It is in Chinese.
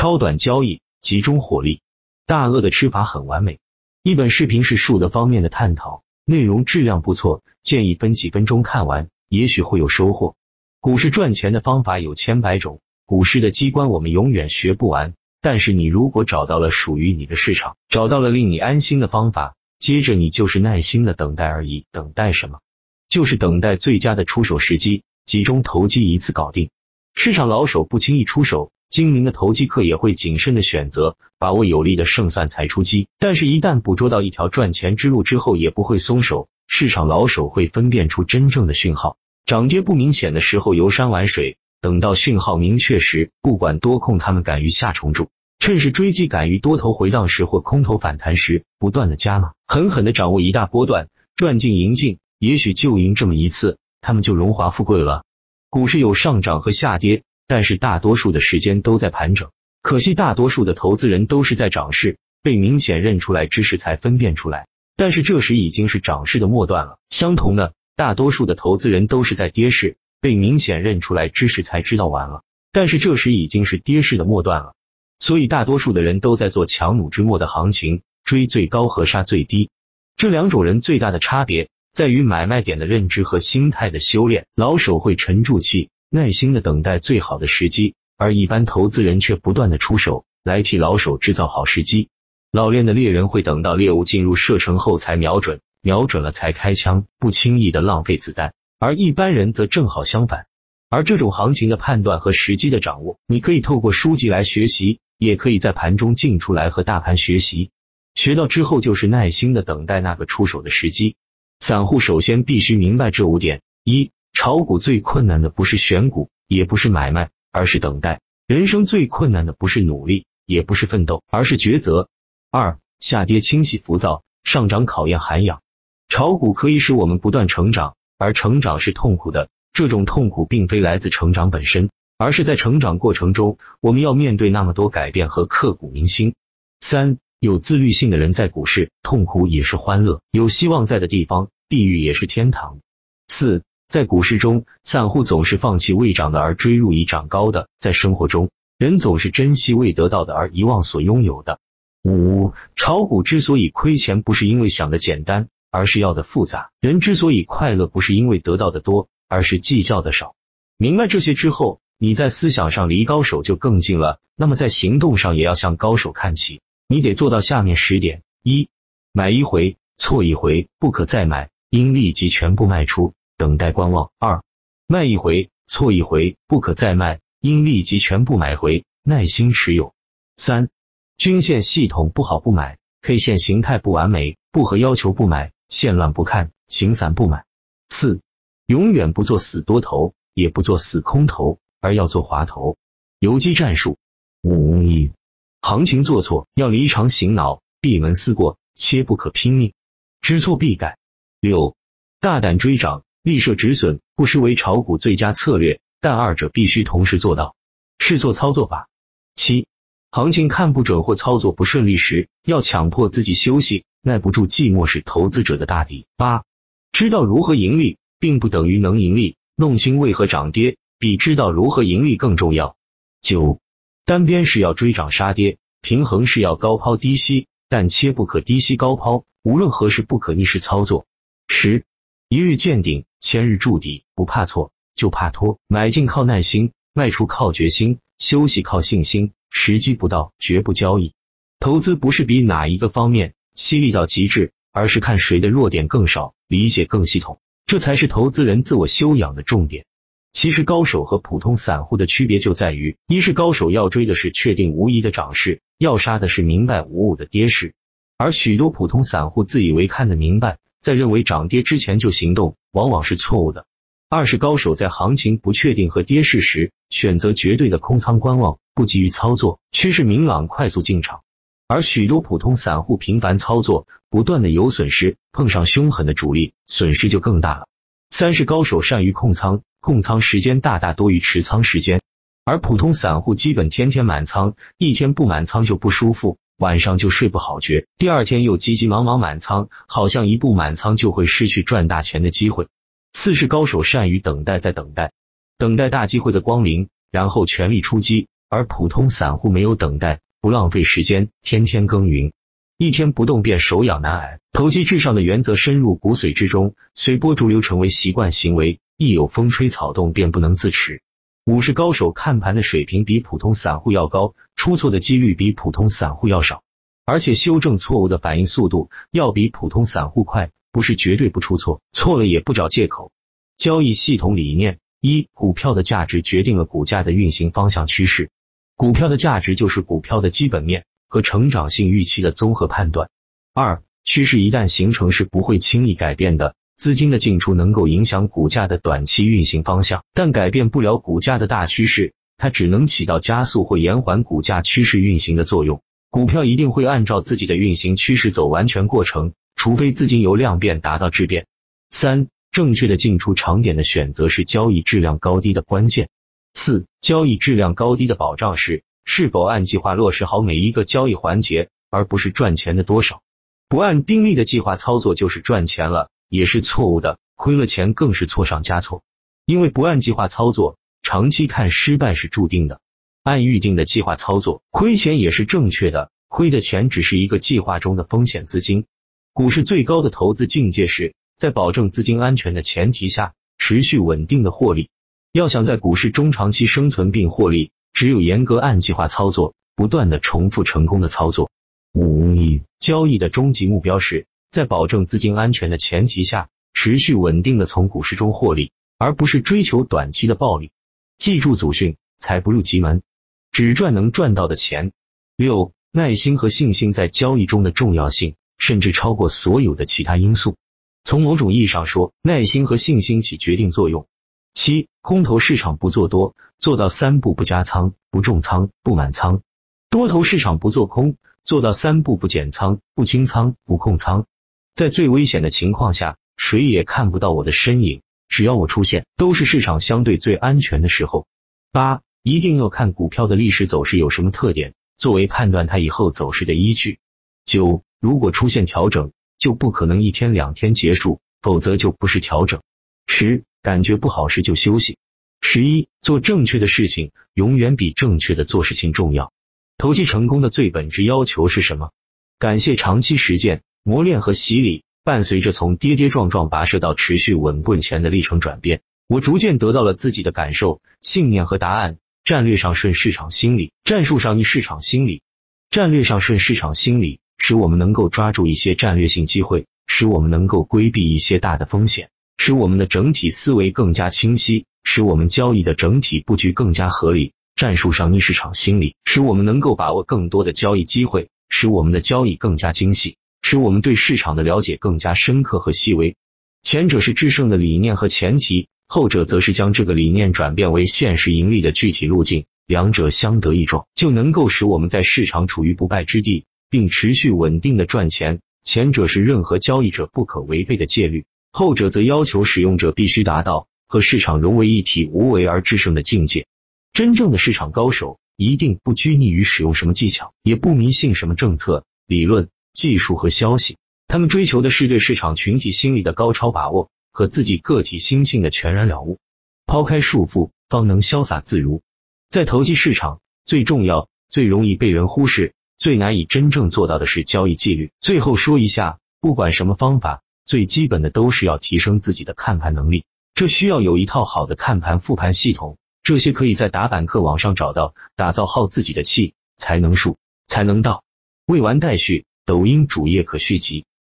超短交易，集中火力。大鳄的吃法很完美。一本视频是数的方面的探讨，内容质量不错，建议分几分钟看完，也许会有收获。股市赚钱的方法有千百种，股市的机关我们永远学不完。但是你如果找到了属于你的市场，找到了令你安心的方法，接着你就是耐心的等待而已。等待什么？就是等待最佳的出手时机，集中投机一次搞定。市场老手不轻易出手，精明的投机客也会谨慎的选择，把握有利的胜算才出击。但是，一旦捕捉到一条赚钱之路之后，也不会松手。市场老手会分辨出真正的讯号，涨跌不明显的时候游山玩水。等到讯号明确时，不管多空，他们敢于下重注，趁势追击；敢于多头回荡时或空头反弹时，不断的加码，狠狠的掌握一大波段，赚进赢进。也许就赢这么一次，他们就荣华富贵了。股市有上涨和下跌，但是大多数的时间都在盘整。可惜大多数的投资人都是在涨势被明显认出来之时才分辨出来，但是这时已经是涨势的末段了。相同的，大多数的投资人都是在跌势。被明显认出来之时才知道完了，但是这时已经是跌势的末段了，所以大多数的人都在做强弩之末的行情，追最高和杀最低。这两种人最大的差别在于买卖点的认知和心态的修炼。老手会沉住气，耐心的等待最好的时机，而一般投资人却不断的出手来替老手制造好时机。老练的猎人会等到猎物进入射程后才瞄准，瞄准了才开枪，不轻易的浪费子弹。而一般人则正好相反，而这种行情的判断和时机的掌握，你可以透过书籍来学习，也可以在盘中进出来和大盘学习。学到之后，就是耐心的等待那个出手的时机。散户首先必须明白这五点：一、炒股最困难的不是选股，也不是买卖，而是等待；人生最困难的不是努力，也不是奋斗，而是抉择。二、下跌清晰浮躁，上涨考验涵养。炒股可以使我们不断成长。而成长是痛苦的，这种痛苦并非来自成长本身，而是在成长过程中，我们要面对那么多改变和刻骨铭心。三，有自律性的人在股市，痛苦也是欢乐；有希望在的地方，地狱也是天堂。四，在股市中，散户总是放弃未涨的而追入已涨高的；在生活中，人总是珍惜未得到的而遗忘所拥有的。五，炒股之所以亏钱，不是因为想的简单。而是要的复杂。人之所以快乐，不是因为得到的多，而是计较的少。明白这些之后，你在思想上离高手就更近了。那么在行动上也要向高手看齐。你得做到下面十点：一、买一回错一回，不可再买，应立即全部卖出，等待观望；二、卖一回错一回，不可再卖，应立即全部买回，耐心持有；三、均线系统不好不买，K 线形态不完美，不合要求不买。线乱不看，形散不买。四，永远不做死多头，也不做死空头，而要做滑头。游击战术。五，行情做错要离场醒脑，闭门思过，切不可拼命，知错必改。六，大胆追涨，立设止损，不失为炒股最佳策略，但二者必须同时做到。试错操作法。七。行情看不准或操作不顺利时，要强迫自己休息，耐不住寂寞是投资者的大敌。八，知道如何盈利，并不等于能盈利，弄清为何涨跌，比知道如何盈利更重要。九，单边是要追涨杀跌，平衡是要高抛低吸，但切不可低吸高抛，无论何时不可逆势操作。十，一日见顶，千日筑底，不怕错，就怕拖。买进靠耐心，卖出靠决心，休息靠信心。时机不到，绝不交易。投资不是比哪一个方面犀利到极致，而是看谁的弱点更少，理解更系统，这才是投资人自我修养的重点。其实高手和普通散户的区别就在于，一是高手要追的是确定无疑的涨势，要杀的是明白无误的跌势，而许多普通散户自以为看得明白，在认为涨跌之前就行动，往往是错误的。二是高手在行情不确定和跌势时，选择绝对的空仓观望，不急于操作，趋势明朗快速进场；而许多普通散户频繁操作，不断的有损失，碰上凶狠的主力，损失就更大了。三是高手善于控仓，控仓时间大大多于持仓时间，而普通散户基本天天满仓，一天不满仓就不舒服，晚上就睡不好觉，第二天又急急忙忙满仓，好像一步满仓就会失去赚大钱的机会。四是高手善于等待，在等待，等待大机会的光临，然后全力出击，而普通散户没有等待，不浪费时间，天天耕耘，一天不动便手痒难挨。投机至上的原则深入骨髓之中，随波逐流成为习惯行为，一有风吹草动便不能自持。股市高手看盘的水平比普通散户要高，出错的几率比普通散户要少，而且修正错误的反应速度要比普通散户快。不是绝对不出错，错了也不找借口。交易系统理念：一、股票的价值决定了股价的运行方向趋势。股票的价值就是股票的基本面和成长性预期的综合判断。二、趋势一旦形成是不会轻易改变的。资金的进出能够影响股价的短期运行方向，但改变不了股价的大趋势，它只能起到加速或延缓股价趋势运行的作用。股票一定会按照自己的运行趋势走完全过程。除非资金由量变达到质变。三、正确的进出长点的选择是交易质量高低的关键。四、交易质量高低的保障是是否按计划落实好每一个交易环节，而不是赚钱的多少。不按定力的计划操作就是赚钱了，也是错误的，亏了钱更是错上加错。因为不按计划操作，长期看失败是注定的。按预定的计划操作，亏钱也是正确的，亏的钱只是一个计划中的风险资金。股市最高的投资境界是在保证资金安全的前提下，持续稳定的获利。要想在股市中长期生存并获利，只有严格按计划操作，不断的重复成功的操作。五交易的终极目标是在保证资金安全的前提下，持续稳定的从股市中获利，而不是追求短期的暴利。记住祖训：财不入急门，只赚能赚到的钱。六耐心和信心在交易中的重要性。甚至超过所有的其他因素。从某种意义上说，耐心和信心起决定作用。七，空头市场不做多，做到三步不加仓、不重仓、不满仓；多头市场不做空，做到三步不减仓、不清仓、不控仓。在最危险的情况下，谁也看不到我的身影，只要我出现，都是市场相对最安全的时候。八，一定要看股票的历史走势有什么特点，作为判断它以后走势的依据。九。如果出现调整，就不可能一天两天结束，否则就不是调整。十，感觉不好时就休息。十一，做正确的事情永远比正确的做事情重要。投机成功的最本质要求是什么？感谢长期实践、磨练和洗礼，伴随着从跌跌撞撞跋涉到持续稳步前的历程转变，我逐渐得到了自己的感受、信念和答案。战略上顺市场心理，战术上逆市场心理。战略上顺市场心理。使我们能够抓住一些战略性机会，使我们能够规避一些大的风险，使我们的整体思维更加清晰，使我们交易的整体布局更加合理。战术上逆市场心理，使我们能够把握更多的交易机会，使我们的交易更加精细，使我们对市场的了解更加深刻和细微。前者是制胜的理念和前提，后者则是将这个理念转变为现实盈利的具体路径，两者相得益彰，就能够使我们在市场处于不败之地。并持续稳定的赚钱，前者是任何交易者不可违背的戒律，后者则要求使用者必须达到和市场融为一体、无为而制胜的境界。真正的市场高手一定不拘泥于使用什么技巧，也不迷信什么政策、理论、技术和消息，他们追求的是对市场群体心理的高超把握和自己个体心性的全然了悟。抛开束缚，方能潇洒自如。在投机市场，最重要、最容易被人忽视。最难以真正做到的是交易纪律。最后说一下，不管什么方法，最基本的都是要提升自己的看盘能力。这需要有一套好的看盘复盘系统，这些可以在打板客网上找到。打造好自己的气，才能数，才能到。未完待续，抖音主页可续集。